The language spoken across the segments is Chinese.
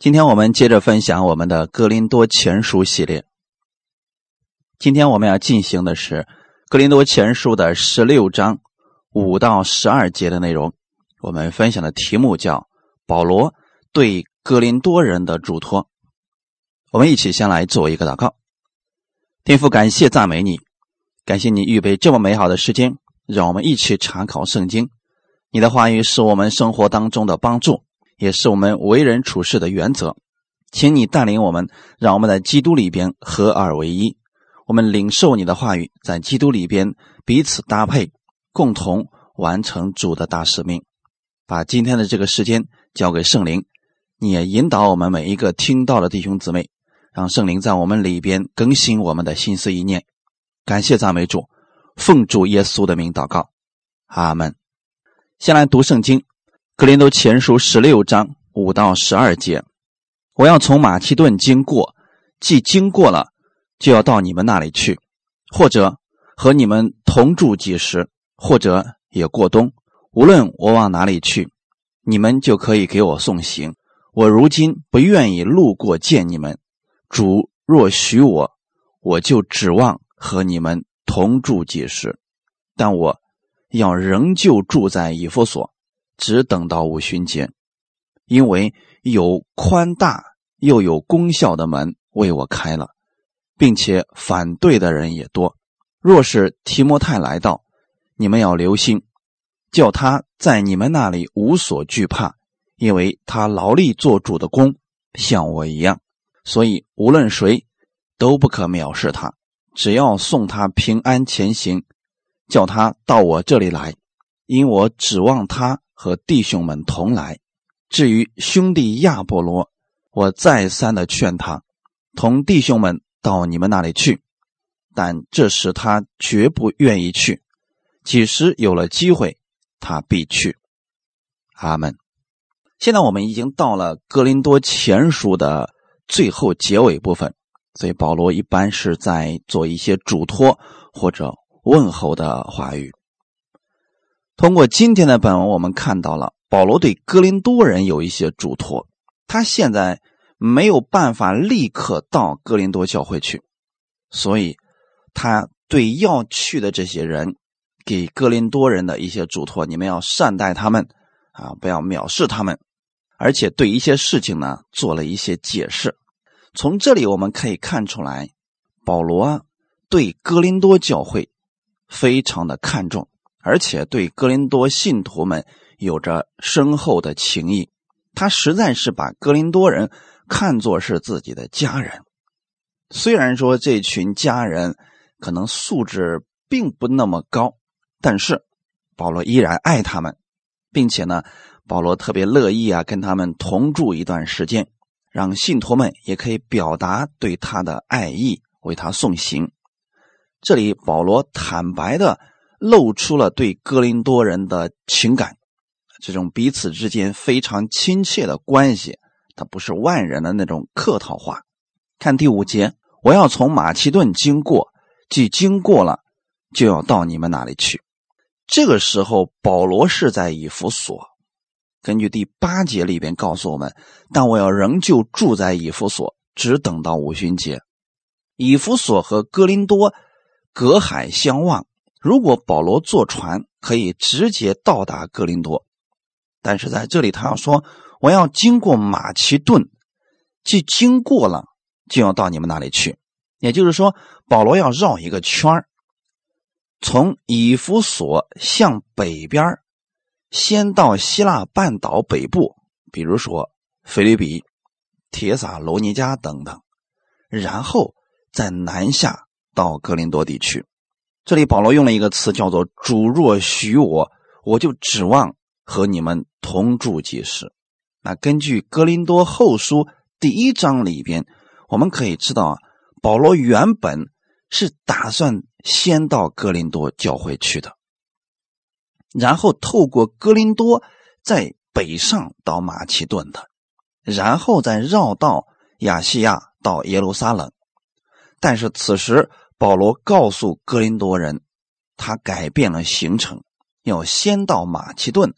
今天我们接着分享我们的《格林多前书》系列。今天我们要进行的是《格林多前书》的十六章五到十二节的内容。我们分享的题目叫“保罗对格林多人的嘱托”。我们一起先来做一个祷告：天父，感谢赞美你，感谢你预备这么美好的时间，让我们一起查考圣经。你的话语是我们生活当中的帮助。也是我们为人处事的原则，请你带领我们，让我们在基督里边合二为一。我们领受你的话语，在基督里边彼此搭配，共同完成主的大使命。把今天的这个时间交给圣灵，你也引导我们每一个听到的弟兄姊妹，让圣灵在我们里边更新我们的心思意念。感谢赞美主，奉主耶稣的名祷告，阿门。先来读圣经。格林都前书十六章五到十二节，我要从马其顿经过，既经过了，就要到你们那里去，或者和你们同住几时，或者也过冬。无论我往哪里去，你们就可以给我送行。我如今不愿意路过见你们，主若许我，我就指望和你们同住几时。但我要仍旧住在以弗所。只等到五旬节，因为有宽大又有功效的门为我开了，并且反对的人也多。若是提摩太来到，你们要留心，叫他在你们那里无所惧怕，因为他劳力做主的工，像我一样。所以无论谁都不可藐视他，只要送他平安前行，叫他到我这里来，因我指望他。和弟兄们同来。至于兄弟亚波罗，我再三的劝他同弟兄们到你们那里去，但这时他绝不愿意去。几时有了机会，他必去。阿门。现在我们已经到了哥林多前书的最后结尾部分，所以保罗一般是在做一些嘱托或者问候的话语。通过今天的本文，我们看到了保罗对哥林多人有一些嘱托。他现在没有办法立刻到哥林多教会去，所以他对要去的这些人，给哥林多人的一些嘱托：你们要善待他们，啊，不要藐视他们，而且对一些事情呢做了一些解释。从这里我们可以看出来，保罗对哥林多教会非常的看重。而且对哥林多信徒们有着深厚的情谊，他实在是把哥林多人看作是自己的家人。虽然说这群家人可能素质并不那么高，但是保罗依然爱他们，并且呢，保罗特别乐意啊跟他们同住一段时间，让信徒们也可以表达对他的爱意，为他送行。这里保罗坦白的。露出了对哥林多人的情感，这种彼此之间非常亲切的关系，它不是外人的那种客套话。看第五节，我要从马其顿经过，既经过了，就要到你们那里去。这个时候，保罗是在以弗所。根据第八节里边告诉我们，但我要仍旧住在以弗所，只等到五旬节。以弗所和哥林多隔海相望。如果保罗坐船可以直接到达哥林多，但是在这里他要说我要经过马其顿，既经过了就要到你们那里去，也就是说保罗要绕一个圈从以弗所向北边先到希腊半岛北部，比如说菲律比、铁撒罗尼加等等，然后再南下到哥林多地区。这里保罗用了一个词，叫做“主若许我，我就指望和你们同住几时。”那根据哥林多后书第一章里边，我们可以知道啊，保罗原本是打算先到哥林多教会去的，然后透过哥林多再北上到马其顿的，然后再绕道亚细亚到耶路撒冷。但是此时，保罗告诉哥林多人，他改变了行程，要先到马其顿，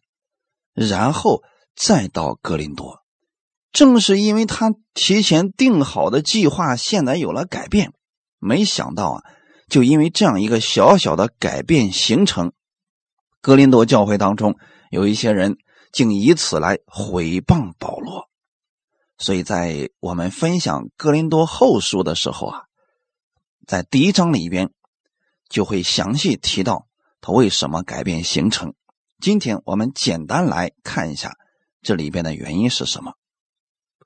然后再到哥林多。正是因为他提前定好的计划现在有了改变，没想到啊，就因为这样一个小小的改变行程，格林多教会当中有一些人竟以此来毁谤保罗。所以在我们分享格林多后书的时候啊，在第一章里边就会详细提到他为什么改变形成。今天我们简单来看一下这里边的原因是什么。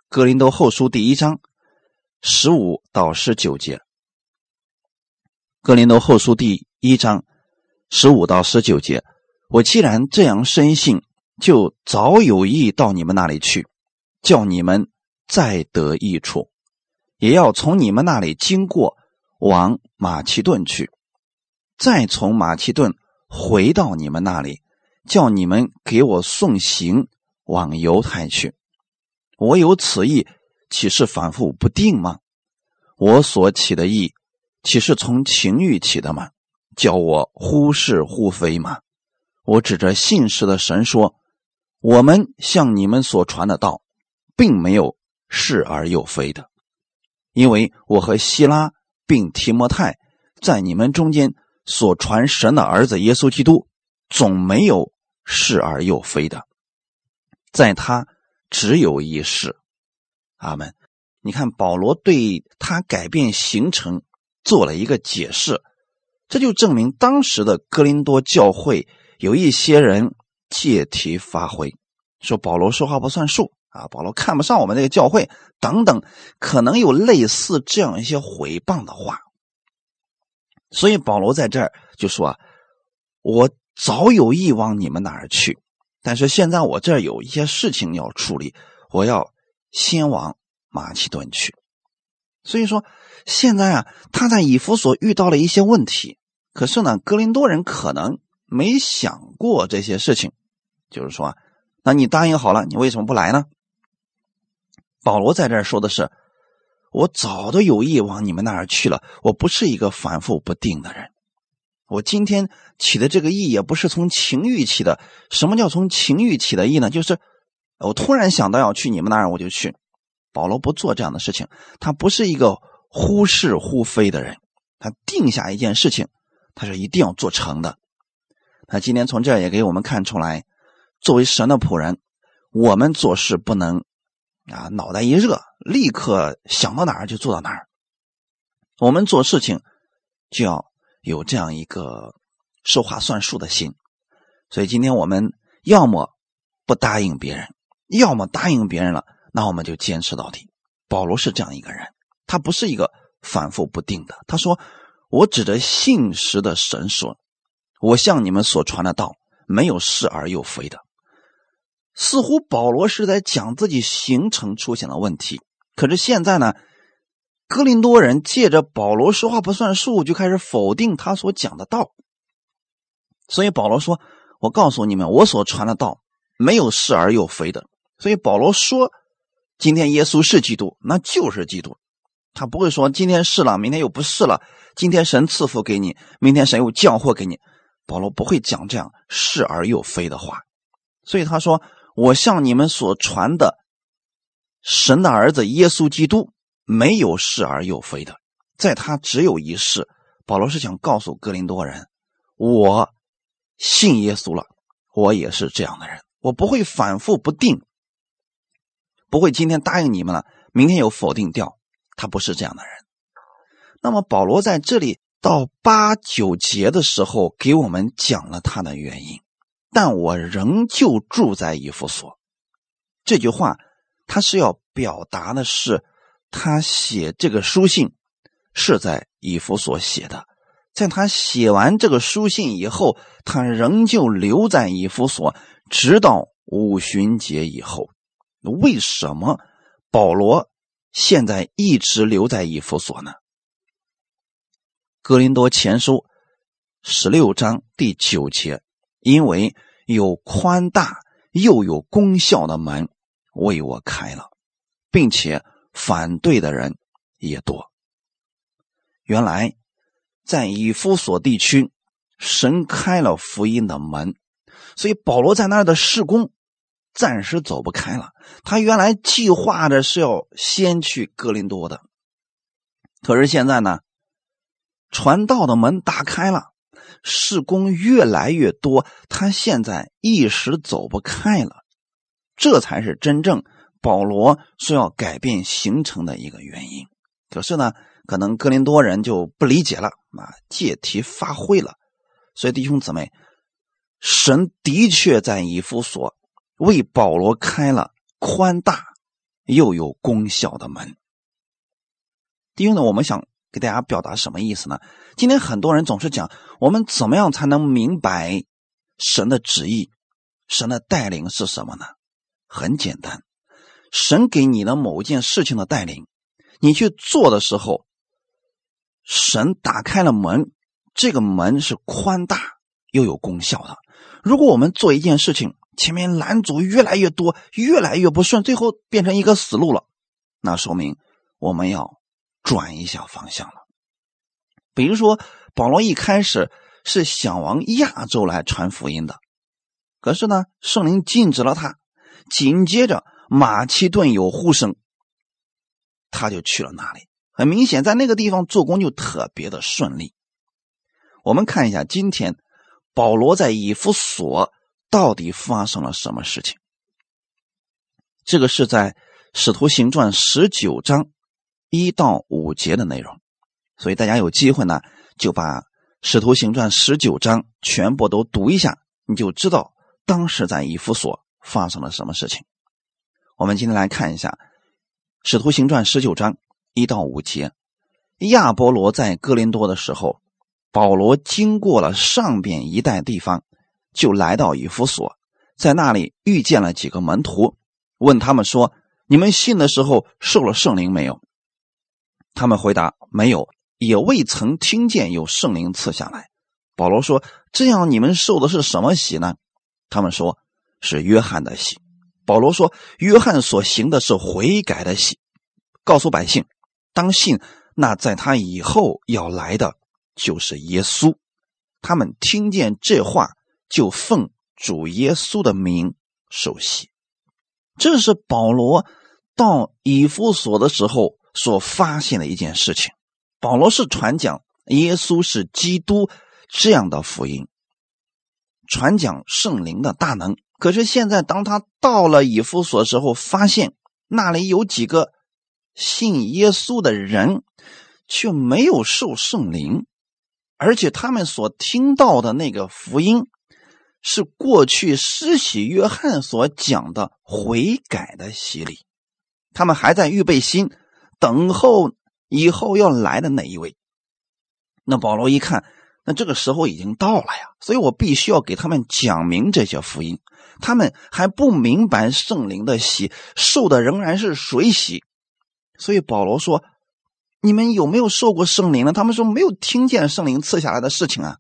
格林多后书第一章十五到十九节。格林多后书第一章十五到十九节，我既然这样深信，就早有意到你们那里去，叫你们再得益处，也要从你们那里经过，往马其顿去，再从马其顿回到你们那里，叫你们给我送行往犹太去。我有此意，岂是反复不定吗？我所起的意，岂是从情欲起的吗？叫我忽是忽非吗？我指着信实的神说：我们向你们所传的道，并没有是而又非的，因为我和希拉并提摩太在你们中间所传神的儿子耶稣基督，总没有是而又非的，在他。只有一事，阿门。你看保罗对他改变行程做了一个解释，这就证明当时的哥林多教会有一些人借题发挥，说保罗说话不算数啊，保罗看不上我们这个教会等等，可能有类似这样一些毁谤的话。所以保罗在这儿就说，我早有意往你们那儿去。但是现在我这儿有一些事情要处理，我要先往马其顿去。所以说，现在啊，他在以弗所遇到了一些问题。可是呢，格林多人可能没想过这些事情，就是说，那你答应好了，你为什么不来呢？保罗在这儿说的是，我早都有意往你们那儿去了，我不是一个反复不定的人。我今天起的这个意也不是从情欲起的。什么叫从情欲起的意呢？就是我突然想到要去你们那儿，我就去。保罗不做这样的事情，他不是一个忽是忽非的人。他定下一件事情，他是一定要做成的。那今天从这也给我们看出来，作为神的仆人，我们做事不能啊脑袋一热，立刻想到哪儿就做到哪儿。我们做事情就要。有这样一个说话算数的心，所以今天我们要么不答应别人，要么答应别人了，那我们就坚持到底。保罗是这样一个人，他不是一个反复不定的。他说：“我指着信实的神说，我向你们所传的道，没有是而又非的。”似乎保罗是在讲自己行程出现了问题，可是现在呢？哥林多人借着保罗说话不算数，就开始否定他所讲的道。所以保罗说：“我告诉你们，我所传的道没有是而又非的。”所以保罗说：“今天耶稣是基督，那就是基督。他不会说今天是了，明天又不是了。今天神赐福给你，明天神又降祸给你。保罗不会讲这样是而又非的话。所以他说：‘我向你们所传的神的儿子耶稣基督。’”没有是而又非的，在他只有一世。保罗是想告诉哥林多人：我信耶稣了，我也是这样的人，我不会反复不定，不会今天答应你们了，明天又否定掉。他不是这样的人。那么保罗在这里到八九节的时候，给我们讲了他的原因。但我仍旧住在以弗所。这句话，他是要表达的是。他写这个书信是在以弗所写的，在他写完这个书信以后，他仍旧留在以弗所，直到五旬节以后。为什么保罗现在一直留在以弗所呢？哥林多前书十六章第九节，因为有宽大又有功效的门为我开了，并且。反对的人也多。原来，在以弗所地区，神开了福音的门，所以保罗在那儿的事工暂时走不开了。他原来计划着是要先去哥林多的，可是现在呢，传道的门打开了，事工越来越多，他现在一时走不开了。这才是真正保罗说要改变行程的一个原因。可是呢，可能哥林多人就不理解了啊，借题发挥了。所以弟兄姊妹，神的确在以弗所为保罗开了宽大又有功效的门。弟兄呢，我们想给大家表达什么意思呢？今天很多人总是讲，我们怎么样才能明白神的旨意、神的带领是什么呢？很简单，神给你的某一件事情的带领，你去做的时候，神打开了门，这个门是宽大又有功效的。如果我们做一件事情，前面拦阻越来越多，越来越不顺，最后变成一个死路了，那说明我们要转一下方向了。比如说，保罗一开始是想往亚洲来传福音的，可是呢，圣灵禁止了他。紧接着，马其顿有呼声，他就去了那里。很明显，在那个地方做工就特别的顺利。我们看一下，今天保罗在以弗所到底发生了什么事情？这个是在《使徒行传》十九章一到五节的内容。所以大家有机会呢，就把《使徒行传》十九章全部都读一下，你就知道当时在以弗所。发生了什么事情？我们今天来看一下《使徒行传》十九章一到五节。亚波罗在哥林多的时候，保罗经过了上边一带地方，就来到以弗所，在那里遇见了几个门徒，问他们说：“你们信的时候受了圣灵没有？”他们回答：“没有，也未曾听见有圣灵赐下来。”保罗说：“这样你们受的是什么喜呢？”他们说。是约翰的喜，保罗说：“约翰所行的是悔改的喜，告诉百姓，当信那在他以后要来的就是耶稣。”他们听见这话，就奉主耶稣的名受洗。这是保罗到以弗所的时候所发现的一件事情。保罗是传讲耶稣是基督这样的福音，传讲圣灵的大能。可是现在，当他到了以弗所时候，发现那里有几个信耶稣的人，却没有受圣灵，而且他们所听到的那个福音，是过去施洗约翰所讲的悔改的洗礼。他们还在预备心，等候以后要来的那一位。那保罗一看，那这个时候已经到了呀，所以我必须要给他们讲明这些福音。他们还不明白圣灵的洗，受的仍然是水洗，所以保罗说：“你们有没有受过圣灵呢？”他们说：“没有听见圣灵赐下来的事情啊。”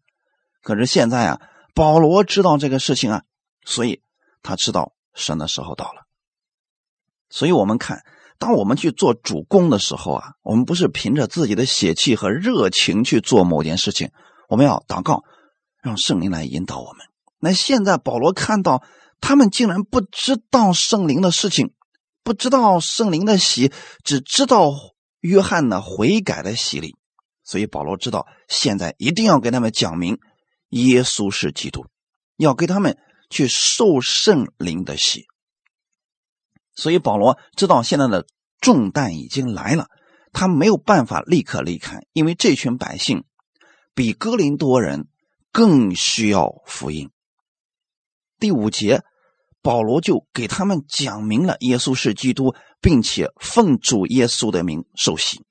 可是现在啊，保罗知道这个事情啊，所以他知道神的时候到了。所以我们看，当我们去做主公的时候啊，我们不是凭着自己的血气和热情去做某件事情，我们要祷告，让圣灵来引导我们。那现在保罗看到。他们竟然不知道圣灵的事情，不知道圣灵的喜，只知道约翰的悔改的洗礼。所以保罗知道，现在一定要给他们讲明耶稣是基督，要给他们去受圣灵的洗。所以保罗知道现在的重担已经来了，他没有办法立刻离开，因为这群百姓比哥林多人更需要福音。第五节，保罗就给他们讲明了耶稣是基督，并且奉主耶稣的名受洗。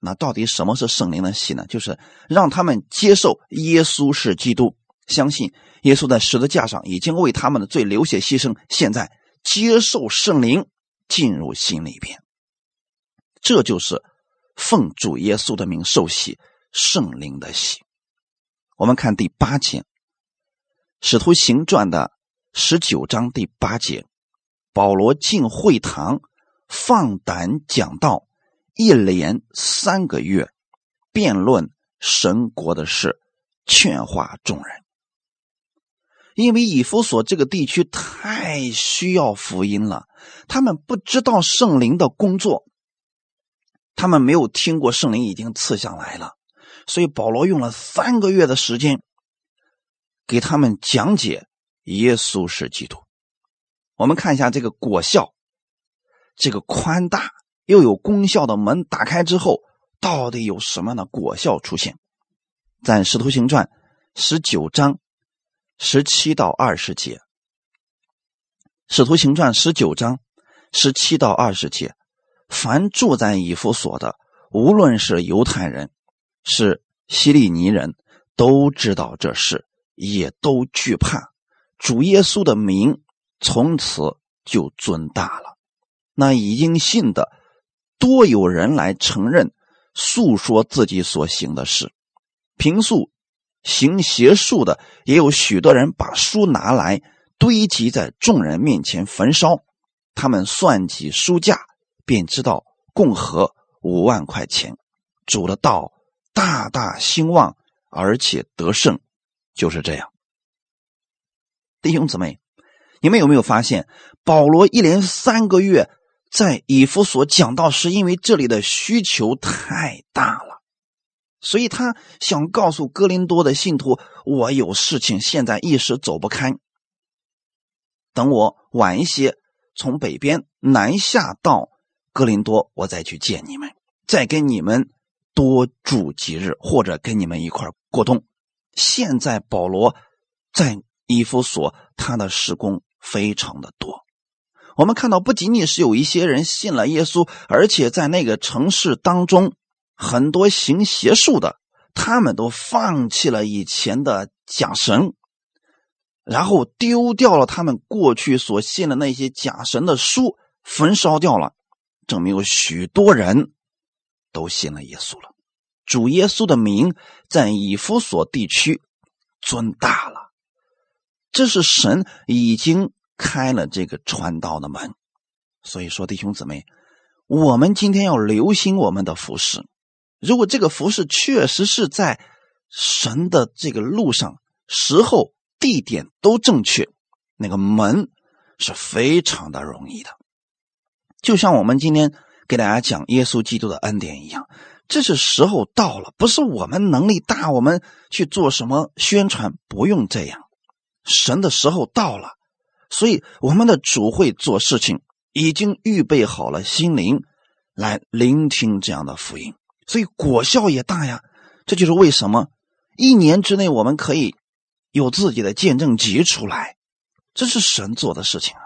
那到底什么是圣灵的洗呢？就是让他们接受耶稣是基督，相信耶稣在十字架上已经为他们的罪流血牺牲，现在接受圣灵进入心里边。这就是奉主耶稣的名受洗，圣灵的洗。我们看第八节，《使徒行传》的。十九章第八节，保罗进会堂，放胆讲道，一连三个月，辩论神国的事，劝化众人。因为以弗所这个地区太需要福音了，他们不知道圣灵的工作，他们没有听过圣灵已经赐下来了，所以保罗用了三个月的时间给他们讲解耶稣是基督。我们看一下这个果效，这个宽大又有功效的门打开之后，到底有什么样的果效出现？在《使徒行传》十九章十七到二十节，《使徒行传》十九章十七到二十节，凡住在以弗所的，无论是犹太人，是希利尼人，都知道这事，也都惧怕主耶稣的名。从此就尊大了。那已经信的，多有人来承认、诉说自己所行的事。平素行邪术的，也有许多人把书拿来堆积在众人面前焚烧。他们算计书价，便知道共合五万块钱。主的道大大兴旺，而且得胜，就是这样。弟兄姊妹。你们有没有发现，保罗一连三个月在以弗所讲道，是因为这里的需求太大了，所以他想告诉哥林多的信徒：“我有事情，现在一时走不开。等我晚一些从北边南下到哥林多，我再去见你们，再跟你们多住几日，或者跟你们一块过冬。”现在保罗在以弗所，他的施工。非常的多，我们看到不仅仅是有一些人信了耶稣，而且在那个城市当中，很多行邪术的，他们都放弃了以前的假神，然后丢掉了他们过去所信的那些假神的书，焚烧掉了，证明有许多人都信了耶稣了。主耶稣的名在以弗所地区尊大了。这是神已经开了这个传道的门，所以说弟兄姊妹，我们今天要留心我们的服饰。如果这个服饰确实是在神的这个路上，时候、地点都正确，那个门是非常的容易的。就像我们今天给大家讲耶稣基督的恩典一样，这是时候到了，不是我们能力大，我们去做什么宣传，不用这样。神的时候到了，所以我们的主会做事情，已经预备好了心灵来聆听这样的福音，所以果效也大呀。这就是为什么一年之内我们可以有自己的见证集出来，这是神做的事情啊。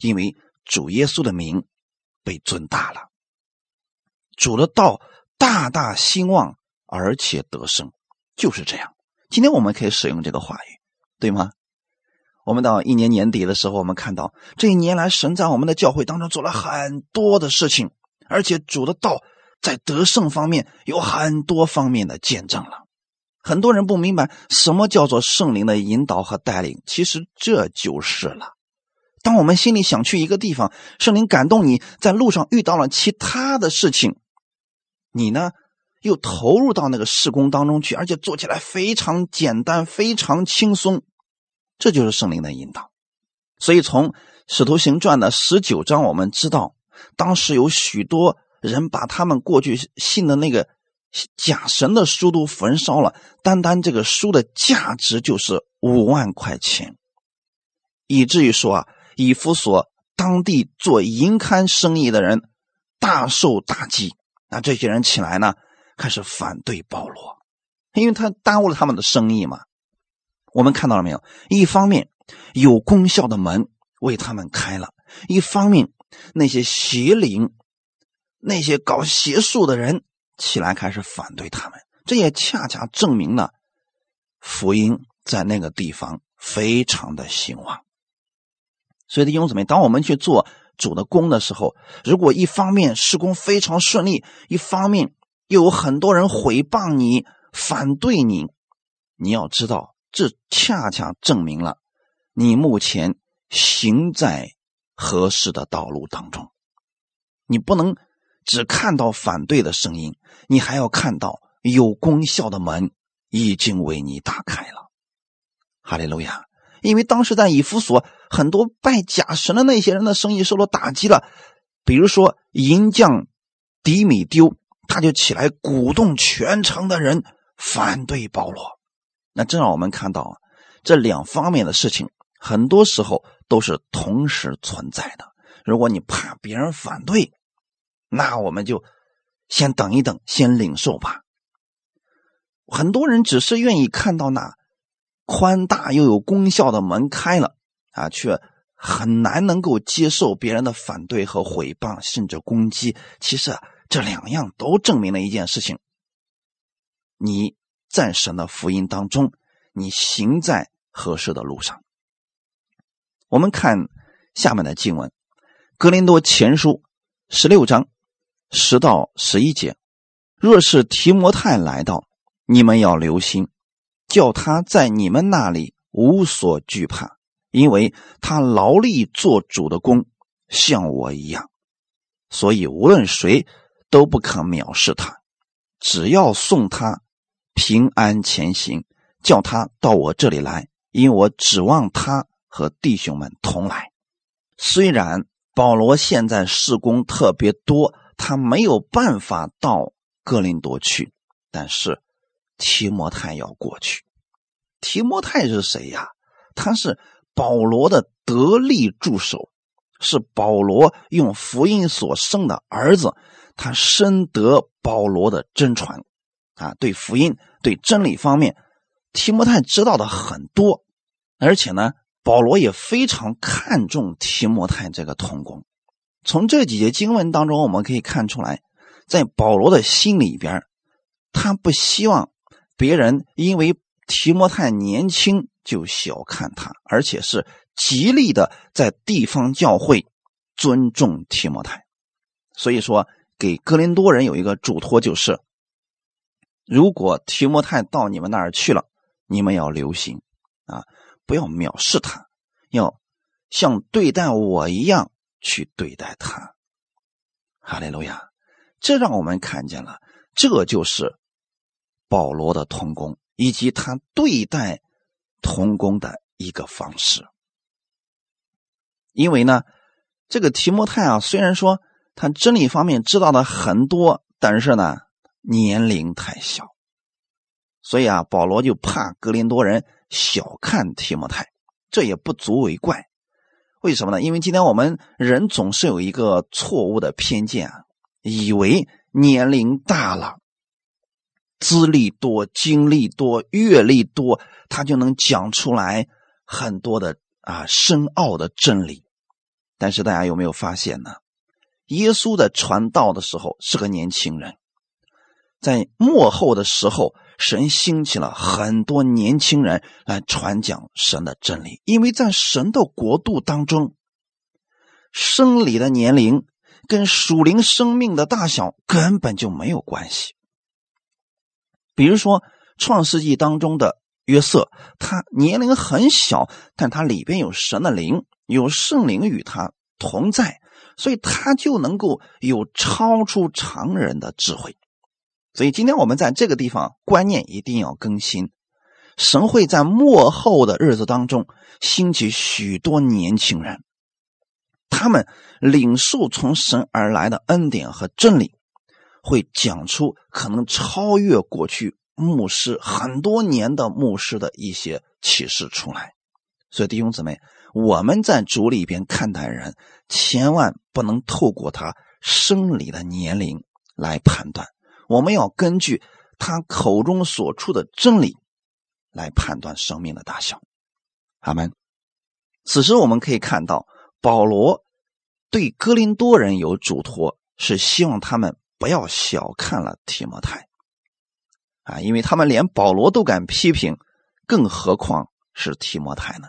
因为主耶稣的名被尊大了，主的道大大兴旺，而且得胜，就是这样。今天我们可以使用这个话语，对吗？我们到一年年底的时候，我们看到这一年来，神在我们的教会当中做了很多的事情，而且主的道在得胜方面有很多方面的见证了。很多人不明白什么叫做圣灵的引导和带领，其实这就是了。当我们心里想去一个地方，圣灵感动你在路上遇到了其他的事情，你呢又投入到那个事工当中去，而且做起来非常简单，非常轻松。这就是圣灵的引导，所以从《使徒行传》的十九章，我们知道，当时有许多人把他们过去信的那个假神的书都焚烧了，单单这个书的价值就是五万块钱，以至于说啊，以弗所当地做银刊生意的人大受打击。那这些人起来呢，开始反对保罗，因为他耽误了他们的生意嘛。我们看到了没有？一方面有功效的门为他们开了，一方面那些邪灵、那些搞邪术的人起来开始反对他们。这也恰恰证明了福音在那个地方非常的兴旺。所以弟兄姊妹，当我们去做主的工的时候，如果一方面施工非常顺利，一方面又有很多人毁谤你、反对你，你要知道。这恰恰证明了你目前行在合适的道路当中。你不能只看到反对的声音，你还要看到有功效的门已经为你打开了。哈利路亚！因为当时在以弗所，很多拜假神的那些人的生意受到打击了。比如说银匠迪米丢，他就起来鼓动全城的人反对保罗。那这让我们看到这两方面的事情，很多时候都是同时存在的。如果你怕别人反对，那我们就先等一等，先领受吧。很多人只是愿意看到那宽大又有功效的门开了啊，却很难能够接受别人的反对和毁谤，甚至攻击。其实这两样都证明了一件事情：你在神的福音当中，你行在合适的路上。我们看下面的经文，《格林多前书》十六章十到十一节：若是提摩太来到。你们要留心，叫他在你们那里无所惧怕，因为他劳力做主的工，像我一样，所以无论谁都不可藐视他。只要送他平安前行，叫他到我这里来，因我指望他和弟兄们同来。虽然保罗现在事工特别多，他没有办法到哥林多去，但是。提摩太要过去，提摩太是谁呀？他是保罗的得力助手，是保罗用福音所生的儿子，他深得保罗的真传，啊，对福音、对真理方面，提摩太知道的很多，而且呢，保罗也非常看重提摩太这个童工。从这几节经文当中，我们可以看出来，在保罗的心里边，他不希望。别人因为提摩太年轻就小看他，而且是极力的在地方教会尊重提摩太。所以说，给格林多人有一个嘱托，就是如果提摩太到你们那儿去了，你们要留心啊，不要藐视他，要像对待我一样去对待他。哈利路亚！这让我们看见了，这就是。保罗的童工以及他对待童工的一个方式，因为呢，这个提摩太啊，虽然说他真理方面知道的很多，但是呢，年龄太小，所以啊，保罗就怕格林多人小看提摩太，这也不足为怪。为什么呢？因为今天我们人总是有一个错误的偏见啊，以为年龄大了。资历多、经历多、阅历多，他就能讲出来很多的啊深奥的真理。但是大家有没有发现呢？耶稣在传道的时候是个年轻人，在幕后的时候，神兴起了很多年轻人来传讲神的真理。因为在神的国度当中，生理的年龄跟属灵生命的大小根本就没有关系。比如说，《创世纪》当中的约瑟，他年龄很小，但他里边有神的灵，有圣灵与他同在，所以他就能够有超出常人的智慧。所以今天我们在这个地方观念一定要更新。神会在末后的日子当中兴起许多年轻人，他们领受从神而来的恩典和真理。会讲出可能超越过去牧师很多年的牧师的一些启示出来，所以弟兄姊妹，我们在主里边看待人，千万不能透过他生理的年龄来判断，我们要根据他口中所出的真理来判断生命的大小。阿门。此时我们可以看到，保罗对哥林多人有嘱托，是希望他们。不要小看了提摩太，啊，因为他们连保罗都敢批评，更何况是提摩太呢？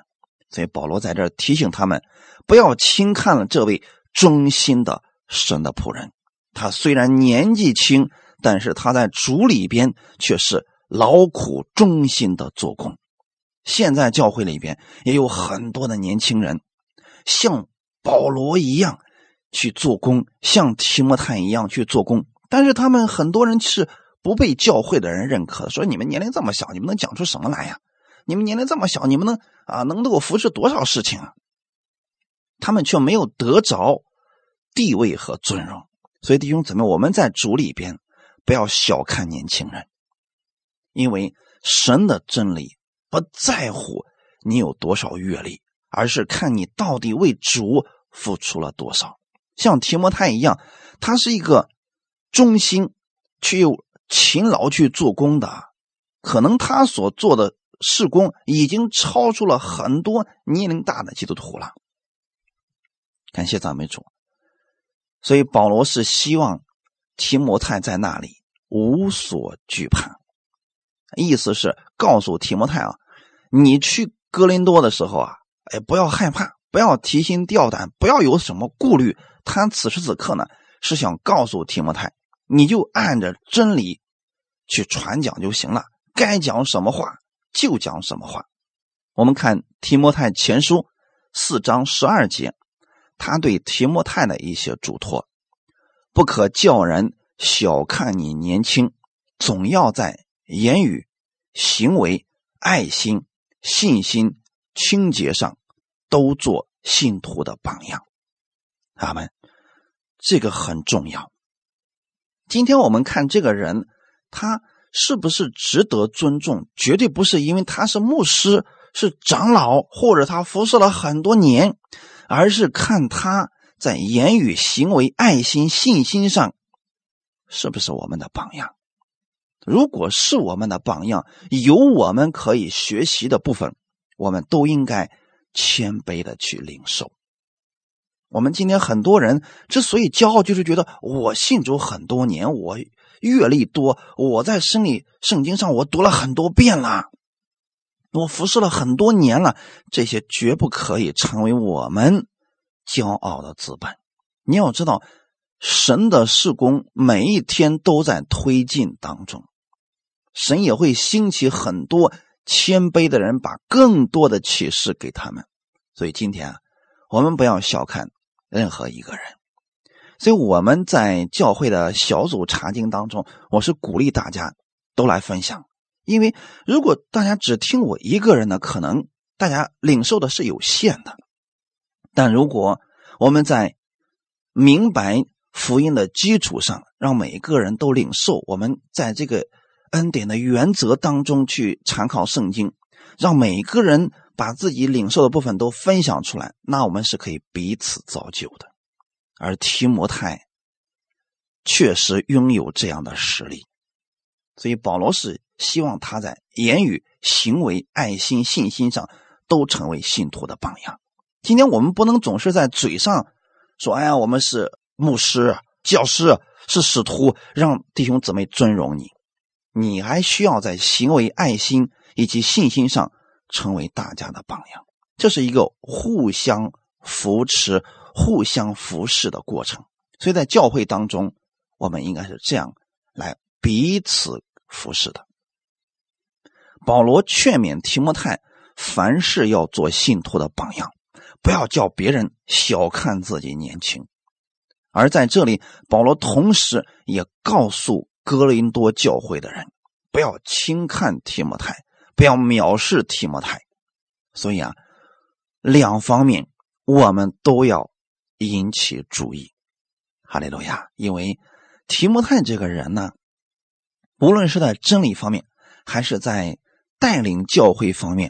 所以保罗在这提醒他们，不要轻看了这位忠心的神的仆人。他虽然年纪轻，但是他在主里边却是劳苦忠心的做工。现在教会里边也有很多的年轻人，像保罗一样。去做工，像提摩太一样去做工，但是他们很多人是不被教会的人认可的。说你们年龄这么小，你们能讲出什么来呀？你们年龄这么小，你们能啊，能够服侍多少事情啊？他们却没有得着地位和尊荣。所以弟兄姊妹，我们在主里边不要小看年轻人，因为神的真理不在乎你有多少阅历，而是看你到底为主付出了多少。像提摩太一样，他是一个忠心却又勤劳去做工的，可能他所做的事工已经超出了很多年龄大的基督徒了。感谢赞美主。所以保罗是希望提摩太在那里无所惧怕，意思是告诉提摩太啊，你去哥林多的时候啊，哎，不要害怕，不要提心吊胆，不要有什么顾虑。他此时此刻呢，是想告诉提摩太，你就按着真理去传讲就行了，该讲什么话就讲什么话。我们看提摩太前书四章十二节，他对提摩太的一些嘱托：不可叫人小看你年轻，总要在言语、行为、爱心、信心、清洁上都做信徒的榜样。阿门，这个很重要。今天我们看这个人，他是不是值得尊重？绝对不是因为他是牧师、是长老，或者他服侍了很多年，而是看他在言语、行为、爱心、信心上是不是我们的榜样。如果是我们的榜样，有我们可以学习的部分，我们都应该谦卑的去领受。我们今天很多人之所以骄傲，就是觉得我信主很多年，我阅历多，我在生理圣经上我读了很多遍了，我服侍了很多年了，这些绝不可以成为我们骄傲的资本。你要知道，神的事工每一天都在推进当中，神也会兴起很多谦卑的人，把更多的启示给他们。所以今天啊，我们不要小看。任何一个人，所以我们在教会的小组查经当中，我是鼓励大家都来分享，因为如果大家只听我一个人的，可能大家领受的是有限的。但如果我们在明白福音的基础上，让每一个人都领受，我们在这个恩典的原则当中去参考圣经，让每一个人。把自己领受的部分都分享出来，那我们是可以彼此造就的。而提摩太确实拥有这样的实力，所以保罗是希望他在言语、行为、爱心、信心上都成为信徒的榜样。今天我们不能总是在嘴上说：“哎呀，我们是牧师、教师，是使徒，让弟兄姊妹尊荣你。”你还需要在行为、爱心以及信心上。成为大家的榜样，这是一个互相扶持、互相服侍的过程。所以在教会当中，我们应该是这样来彼此服侍的。保罗劝勉提摩太，凡事要做信徒的榜样，不要叫别人小看自己年轻。而在这里，保罗同时也告诉哥林多教会的人，不要轻看提摩太。不要藐视提摩太，所以啊，两方面我们都要引起注意。哈利路亚！因为提摩太这个人呢，无论是在真理方面，还是在带领教会方面，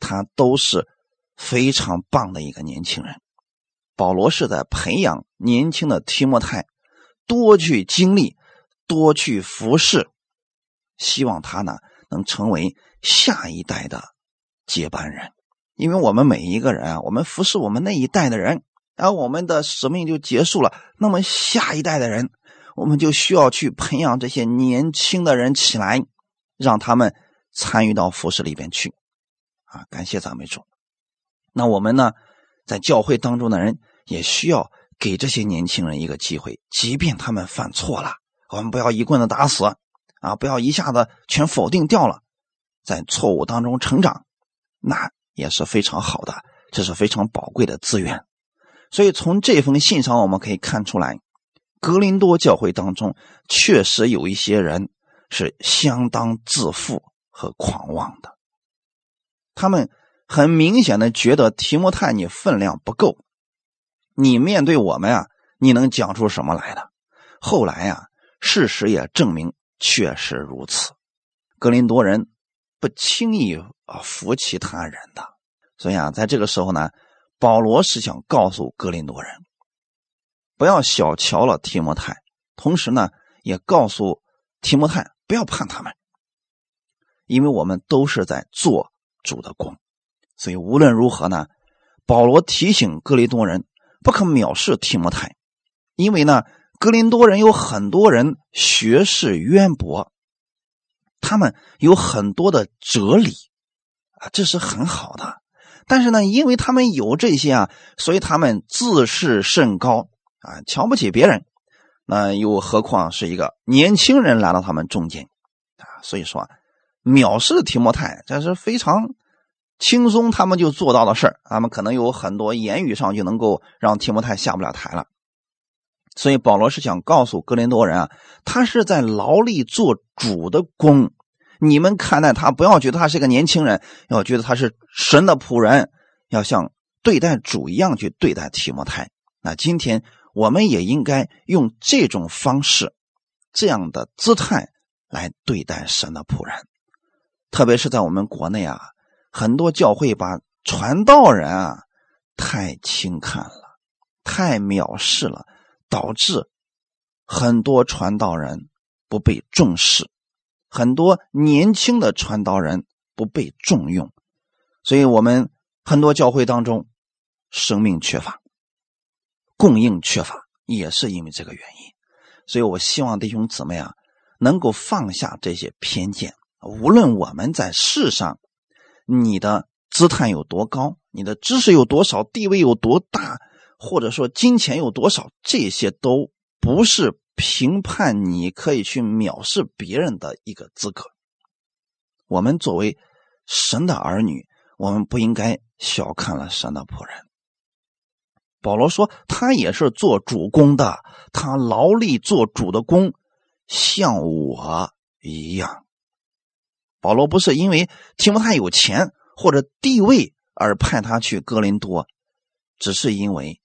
他都是非常棒的一个年轻人。保罗是在培养年轻的提摩太，多去经历，多去服侍，希望他呢能成为。下一代的接班人，因为我们每一个人啊，我们服侍我们那一代的人，然后我们的使命就结束了。那么下一代的人，我们就需要去培养这些年轻的人起来，让他们参与到服侍里边去。啊，感谢赞美主。那我们呢，在教会当中的人也需要给这些年轻人一个机会，即便他们犯错了，我们不要一棍子打死，啊，不要一下子全否定掉了。在错误当中成长，那也是非常好的，这是非常宝贵的资源。所以从这封信上我们可以看出来，格林多教会当中确实有一些人是相当自负和狂妄的，他们很明显的觉得提摩太你分量不够，你面对我们啊，你能讲出什么来的？后来呀，事实也证明确实如此。格林多人不轻易啊服其他人的，所以啊，在这个时候呢，保罗是想告诉格林多人，不要小瞧了提摩太，同时呢，也告诉提摩太不要怕他们，因为我们都是在做主的工。所以无论如何呢，保罗提醒格林多人不可藐视提摩太，因为呢，格林多人有很多人学识渊博，他们有很多的哲理啊，这是很好的。但是呢，因为他们有这些啊，所以他们自视甚高啊，瞧不起别人。那又何况是一个年轻人来到他们中间啊？所以说，藐视提摩太，这是非常。轻松，他们就做到的事儿，他们可能有很多言语上就能够让提摩太下不了台了。所以保罗是想告诉格林多人啊，他是在劳力做主的工。你们看待他，不要觉得他是个年轻人，要觉得他是神的仆人，要像对待主一样去对待提摩太。那今天我们也应该用这种方式、这样的姿态来对待神的仆人，特别是在我们国内啊。很多教会把传道人啊太轻看了，太藐视了，导致很多传道人不被重视，很多年轻的传道人不被重用，所以我们很多教会当中生命缺乏，供应缺乏，也是因为这个原因。所以我希望弟兄姊妹啊，能够放下这些偏见，无论我们在世上。你的姿态有多高，你的知识有多少，地位有多大，或者说金钱有多少，这些都不是评判你可以去藐视别人的一个资格。我们作为神的儿女，我们不应该小看了神的仆人。保罗说，他也是做主公的，他劳力做主的工，像我一样。保罗不是因为提摩太有钱或者地位而派他去哥林多，只是因为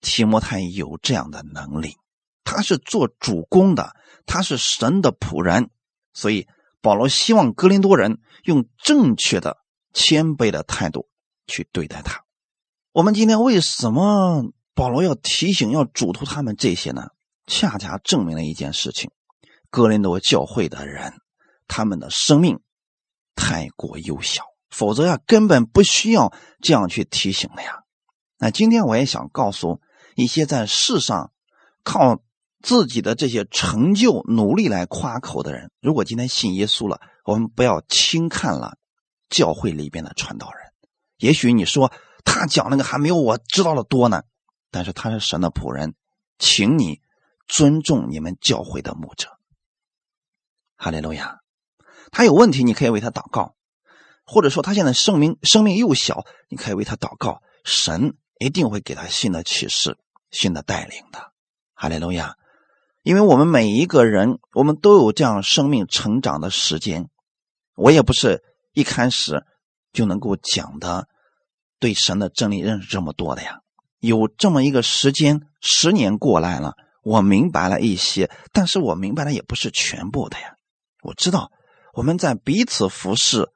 提摩太有这样的能力，他是做主公的，他是神的仆人，所以保罗希望哥林多人用正确的、谦卑的态度去对待他。我们今天为什么保罗要提醒、要嘱托他们这些呢？恰恰证明了一件事情：哥林多教会的人。他们的生命太过幼小，否则呀，根本不需要这样去提醒的呀。那今天我也想告诉一些在世上靠自己的这些成就、努力来夸口的人：如果今天信耶稣了，我们不要轻看了教会里边的传道人。也许你说他讲那个还没有我知道的多呢，但是他是神的仆人，请你尊重你们教会的牧者。哈利路亚。他有问题，你可以为他祷告，或者说他现在生命生命又小，你可以为他祷告，神一定会给他新的启示、新的带领的。哈利路亚！因为我们每一个人，我们都有这样生命成长的时间。我也不是一开始就能够讲的，对神的真理认识这么多的呀。有这么一个时间，十年过来了，我明白了一些，但是我明白的也不是全部的呀。我知道。我们在彼此服侍、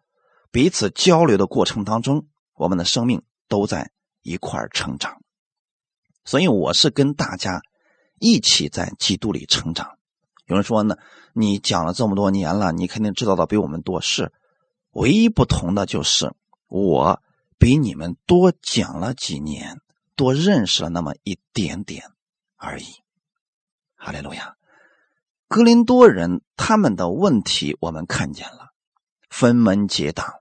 彼此交流的过程当中，我们的生命都在一块成长。所以我是跟大家一起在基督里成长。有人说呢，你讲了这么多年了，你肯定知道的比我们多。是，唯一不同的就是我比你们多讲了几年，多认识了那么一点点而已。哈利路亚。格林多人他们的问题我们看见了，分门结党，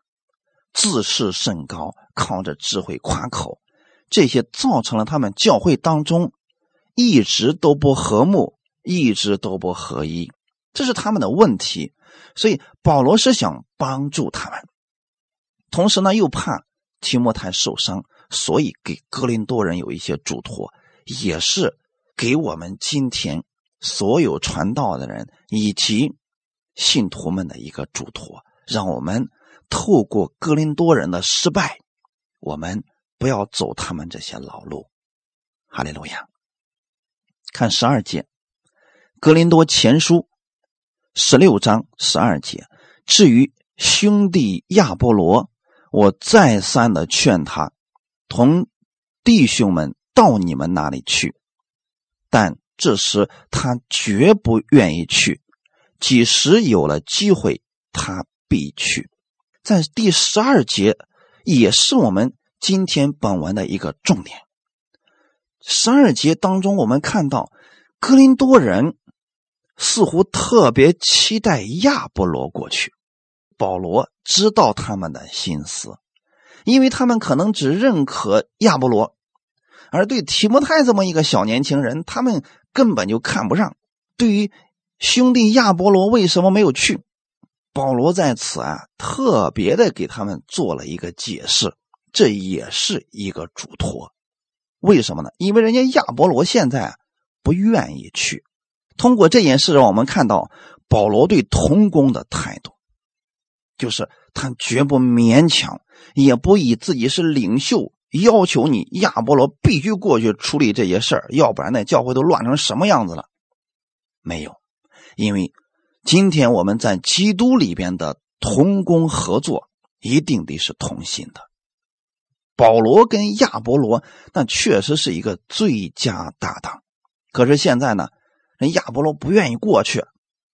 自视甚高，靠着智慧夸口，这些造成了他们教会当中一直都不和睦，一直都不合一，这是他们的问题。所以保罗是想帮助他们，同时呢又怕提摩太受伤，所以给格林多人有一些嘱托，也是给我们今天。所有传道的人以及信徒们的一个嘱托，让我们透过哥林多人的失败，我们不要走他们这些老路。哈利路亚。看十二节，《格林多前书》十六章十二节。至于兄弟亚波罗，我再三的劝他同弟兄们到你们那里去，但这时他绝不愿意去。几时有了机会，他必去。在第十二节，也是我们今天本文的一个重点。十二节当中，我们看到格林多人似乎特别期待亚波罗过去。保罗知道他们的心思，因为他们可能只认可亚波罗，而对提摩太这么一个小年轻人，他们根本就看不上。对于兄弟亚波罗为什么没有去，保罗在此啊特别的给他们做了一个解释，这也是一个嘱托。为什么呢？因为人家亚波罗现在不愿意去。通过这件事，让我们看到保罗对童工的态度。就是他绝不勉强，也不以自己是领袖要求你亚波罗必须过去处理这些事儿，要不然那教会都乱成什么样子了？没有，因为今天我们在基督里边的同工合作，一定得是同心的。保罗跟亚波罗那确实是一个最佳搭档，可是现在呢，人亚波罗不愿意过去，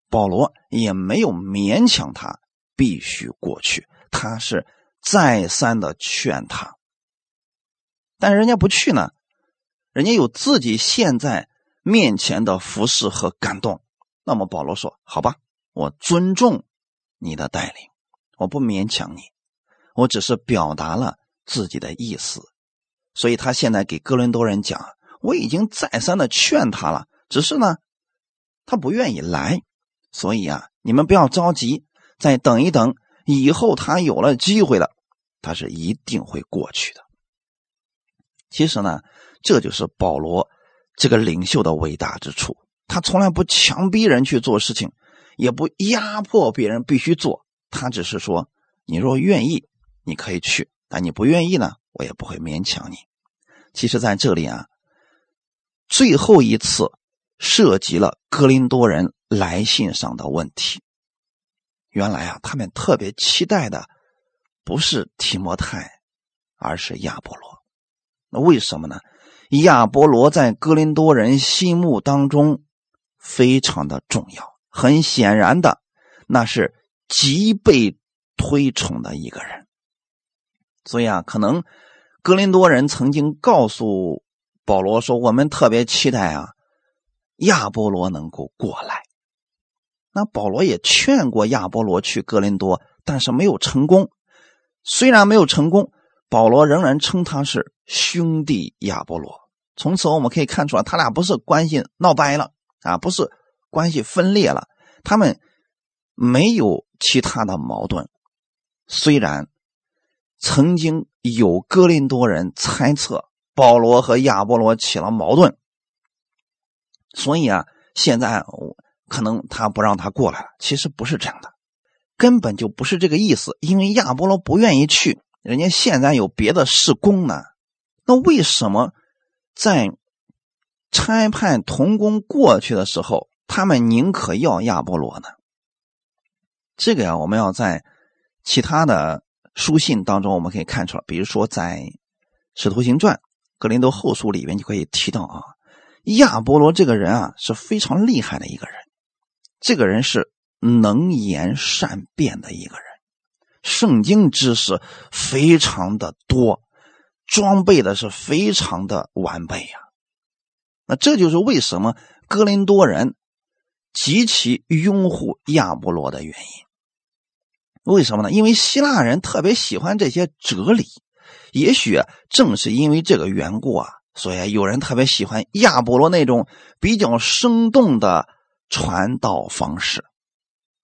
保罗也没有勉强他。必须过去，他是再三的劝他，但是人家不去呢，人家有自己现在面前的服饰和感动。那么保罗说：“好吧，我尊重你的带领，我不勉强你，我只是表达了自己的意思。”所以他现在给哥伦多人讲：“我已经再三的劝他了，只是呢，他不愿意来。所以啊，你们不要着急。”再等一等，以后他有了机会了，他是一定会过去的。其实呢，这就是保罗这个领袖的伟大之处。他从来不强逼人去做事情，也不压迫别人必须做。他只是说：“你若愿意，你可以去；但你不愿意呢，我也不会勉强你。”其实，在这里啊，最后一次涉及了格林多人来信上的问题。原来啊，他们特别期待的不是提摩太，而是亚波罗。那为什么呢？亚波罗在哥林多人心目当中非常的重要。很显然的，那是极被推崇的一个人。所以啊，可能哥林多人曾经告诉保罗说：“我们特别期待啊，亚波罗能够过来。”那保罗也劝过亚波罗去哥林多，但是没有成功。虽然没有成功，保罗仍然称他是兄弟亚波罗。从此我们可以看出来，他俩不是关系闹掰了啊，不是关系分裂了，他们没有其他的矛盾。虽然曾经有哥林多人猜测保罗和亚波罗起了矛盾，所以啊，现在。可能他不让他过来了，其实不是这样的，根本就不是这个意思。因为亚波罗不愿意去，人家现在有别的事工呢。那为什么在差派童工过去的时候，他们宁可要亚波罗呢？这个呀，我们要在其他的书信当中我们可以看出来，比如说在《使徒行传》《格林多后书》里面就可以提到啊，亚波罗这个人啊是非常厉害的一个人。这个人是能言善辩的一个人，圣经知识非常的多，装备的是非常的完备呀。那这就是为什么哥林多人极其拥护亚波罗的原因。为什么呢？因为希腊人特别喜欢这些哲理，也许正是因为这个缘故啊，所以有人特别喜欢亚波罗那种比较生动的。传道方式，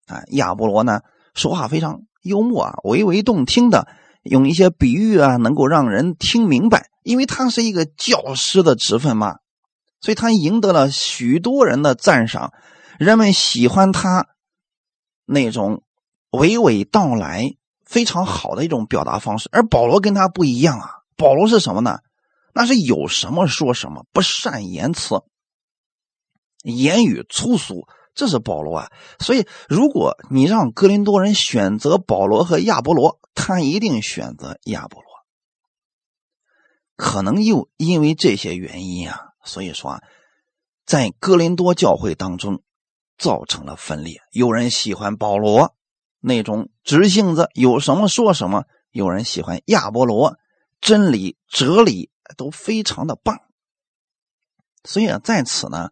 啊，亚波罗呢说话非常幽默啊，娓娓动听的，用一些比喻啊，能够让人听明白。因为他是一个教师的职分嘛，所以他赢得了许多人的赞赏。人们喜欢他那种娓娓道来、非常好的一种表达方式。而保罗跟他不一样啊，保罗是什么呢？那是有什么说什么，不善言辞，言语粗俗，这是保罗啊。所以，如果你让格林多人选择保罗和亚波罗，他一定选择亚波罗。可能又因为这些原因啊，所以说啊，在哥林多教会当中造成了分裂。有人喜欢保罗那种直性子，有什么说什么；有人喜欢亚波罗，真理、哲理都非常的棒。所以啊，在此呢，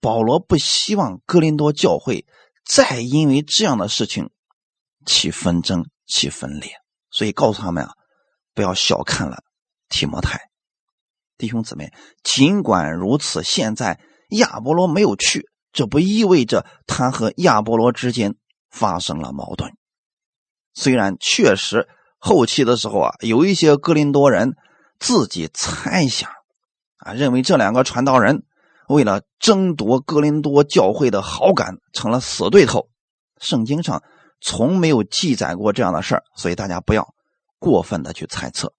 保罗不希望哥林多教会再因为这样的事情起纷争、起分裂，所以告诉他们啊，不要小看了。提摩太，弟兄姊妹，尽管如此，现在亚波罗没有去，这不意味着他和亚波罗之间发生了矛盾。虽然确实后期的时候啊，有一些哥林多人自己猜想啊，认为这两个传道人为了争夺哥林多教会的好感，成了死对头。圣经上从没有记载过这样的事儿，所以大家不要过分的去猜测。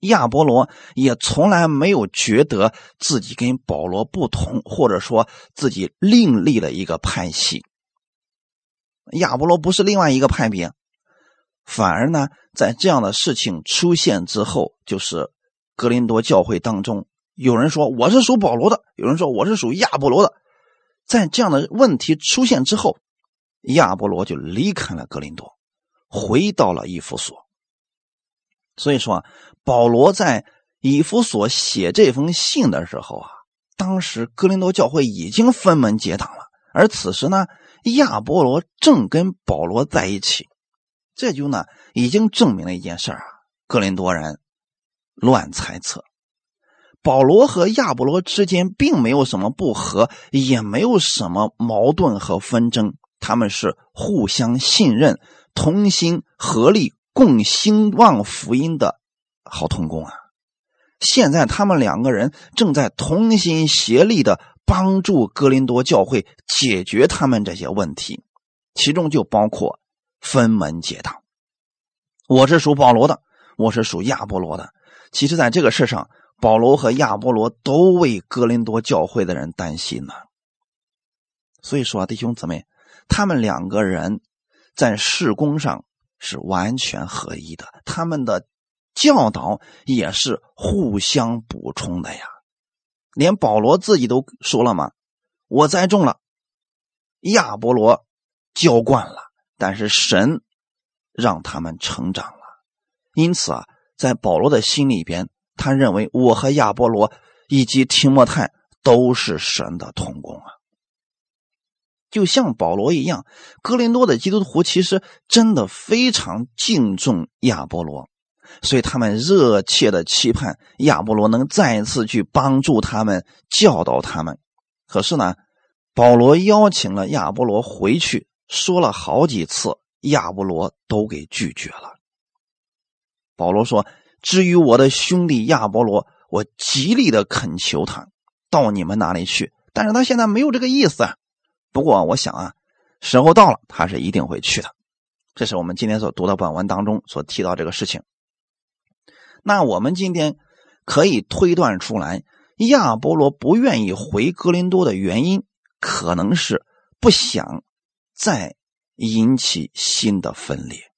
亚波罗也从来没有觉得自己跟保罗不同，或者说自己另立了一个派系。亚波罗不是另外一个派别，反而呢，在这样的事情出现之后，就是格林多教会当中，有人说我是属保罗的，有人说我是属亚波罗的。在这样的问题出现之后，亚波罗就离开了格林多，回到了伊弗所。所以说。保罗在以弗所写这封信的时候啊，当时哥林多教会已经分门结党了，而此时呢，亚波罗正跟保罗在一起，这就呢已经证明了一件事啊，哥林多人乱猜测，保罗和亚波罗之间并没有什么不和，也没有什么矛盾和纷争，他们是互相信任、同心合力、共兴旺福音的。好同工啊！现在他们两个人正在同心协力的帮助格林多教会解决他们这些问题，其中就包括分门结党。我是属保罗的，我是属亚波罗的。其实，在这个事上，保罗和亚波罗都为格林多教会的人担心呢。所以说，弟兄姊妹，他们两个人在事工上是完全合一的，他们的。教导也是互相补充的呀，连保罗自己都说了嘛：“我栽种了，亚波罗浇灌了，但是神让他们成长了。”因此啊，在保罗的心里边，他认为我和亚波罗以及提莫泰都是神的同工啊。就像保罗一样，哥林多的基督徒其实真的非常敬重亚波罗。所以他们热切的期盼亚波罗能再次去帮助他们、教导他们。可是呢，保罗邀请了亚波罗回去，说了好几次，亚波罗都给拒绝了。保罗说：“至于我的兄弟亚波罗，我极力的恳求他到你们那里去，但是他现在没有这个意思啊。不过我想啊，时候到了，他是一定会去的。”这是我们今天所读的本文当中所提到这个事情。那我们今天可以推断出来，亚波罗不愿意回格林多的原因，可能是不想再引起新的分裂，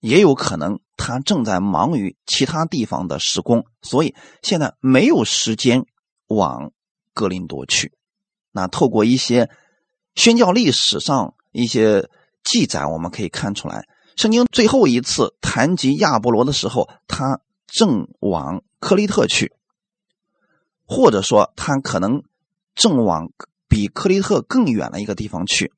也有可能他正在忙于其他地方的施工，所以现在没有时间往格林多去。那透过一些宣教历史上一些记载，我们可以看出来，圣经最后一次谈及亚波罗的时候，他。正往克利特去，或者说他可能正往比克利特更远的一个地方去。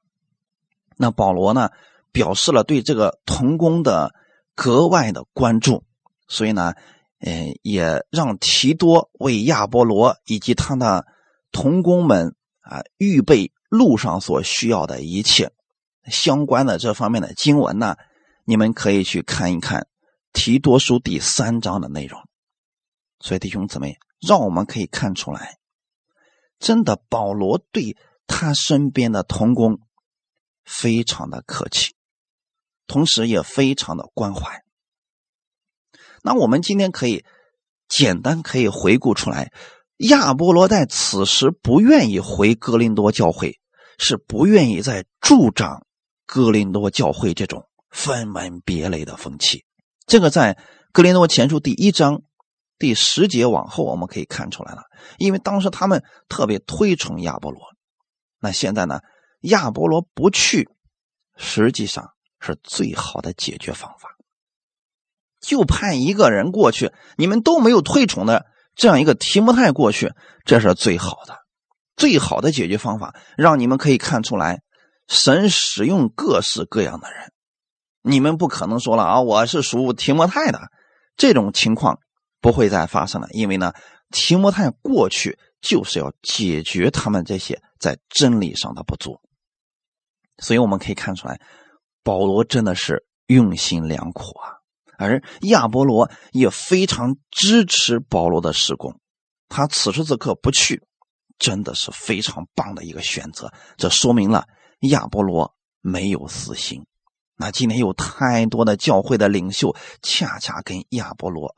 那保罗呢，表示了对这个童工的格外的关注，所以呢，呃，也让提多为亚波罗以及他的童工们啊预备路上所需要的一切相关的这方面的经文呢，你们可以去看一看。提多书第三章的内容，所以弟兄姊妹，让我们可以看出来，真的保罗对他身边的同工非常的客气，同时也非常的关怀。那我们今天可以简单可以回顾出来，亚波罗在此时不愿意回哥林多教会，是不愿意再助长哥林多教会这种分门别类的风气。这个在哥林多前书第一章第十节往后我们可以看出来了，因为当时他们特别推崇亚波罗，那现在呢，亚波罗不去，实际上是最好的解决方法。就派一个人过去，你们都没有推崇的这样一个提摩太过去，这是最好的，最好的解决方法，让你们可以看出来，神使用各式各样的人，你们不可能说了啊，我是属提摩太的，这种情况不会再发生了，因为呢，提摩太过去就是要解决他们这些在真理上的不足，所以我们可以看出来，保罗真的是用心良苦啊。而亚波罗也非常支持保罗的施工，他此时此刻不去，真的是非常棒的一个选择。这说明了亚波罗没有私心。那今天有太多的教会的领袖，恰恰跟亚波罗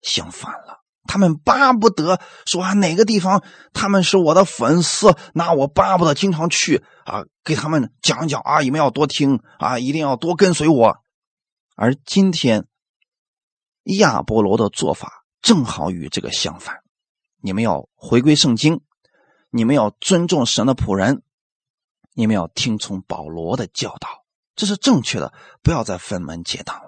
相反了。他们巴不得说啊，哪个地方他们是我的粉丝，那我巴不得经常去啊，给他们讲讲啊，你们要多听啊，一定要多跟随我。而今天。亚波罗的做法正好与这个相反，你们要回归圣经，你们要尊重神的仆人，你们要听从保罗的教导，这是正确的，不要再分门结党了。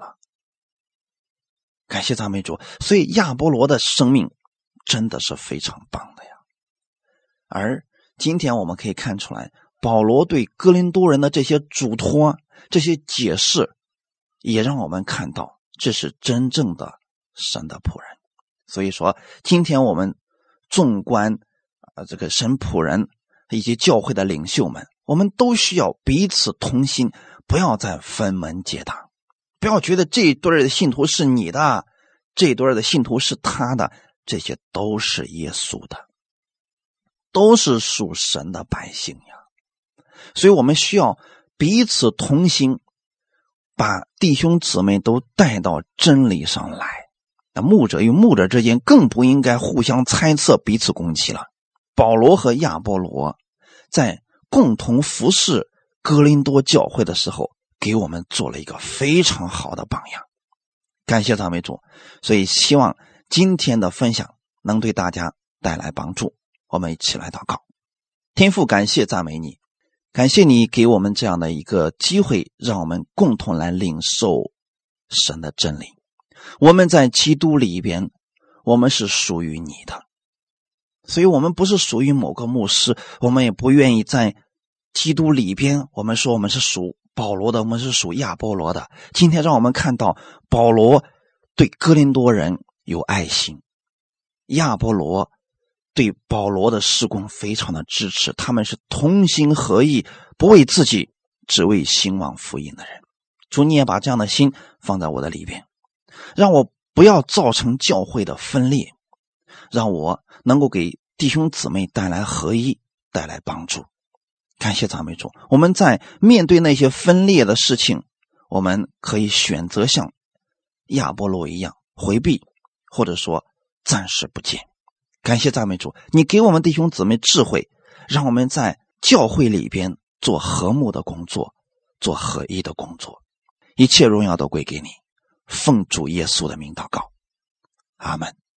感谢赞美主，所以亚波罗的生命真的是非常棒的呀。而今天我们可以看出来，保罗对哥林多人的这些嘱托、这些解释，也让我们看到。这是真正的神的仆人，所以说，今天我们纵观啊，这个神仆人以及教会的领袖们，我们都需要彼此同心，不要再分门结党，不要觉得这一对的信徒是你的，这一对的信徒是他的，这些都是耶稣的，都是属神的百姓呀，所以我们需要彼此同心。把弟兄姊妹都带到真理上来，那牧者与牧者之间更不应该互相猜测、彼此攻击了。保罗和亚波罗在共同服侍哥林多教会的时候，给我们做了一个非常好的榜样。感谢赞美主，所以希望今天的分享能对大家带来帮助。我们一起来祷告，天父，感谢赞美你。感谢你给我们这样的一个机会，让我们共同来领受神的真理。我们在基督里边，我们是属于你的，所以我们不是属于某个牧师，我们也不愿意在基督里边。我们说我们是属保罗的，我们是属亚波罗的。今天让我们看到保罗对哥林多人有爱心，亚波罗。对保罗的施工非常的支持，他们是同心合意，不为自己，只为兴旺福音的人。主，你也把这样的心放在我的里边，让我不要造成教会的分裂，让我能够给弟兄姊妹带来合一，带来帮助。感谢赞美主。我们在面对那些分裂的事情，我们可以选择像亚波罗一样回避，或者说暂时不见。感谢赞美主，你给我们弟兄姊妹智慧，让我们在教会里边做和睦的工作，做合一的工作，一切荣耀都归给你。奉主耶稣的名祷告，阿门。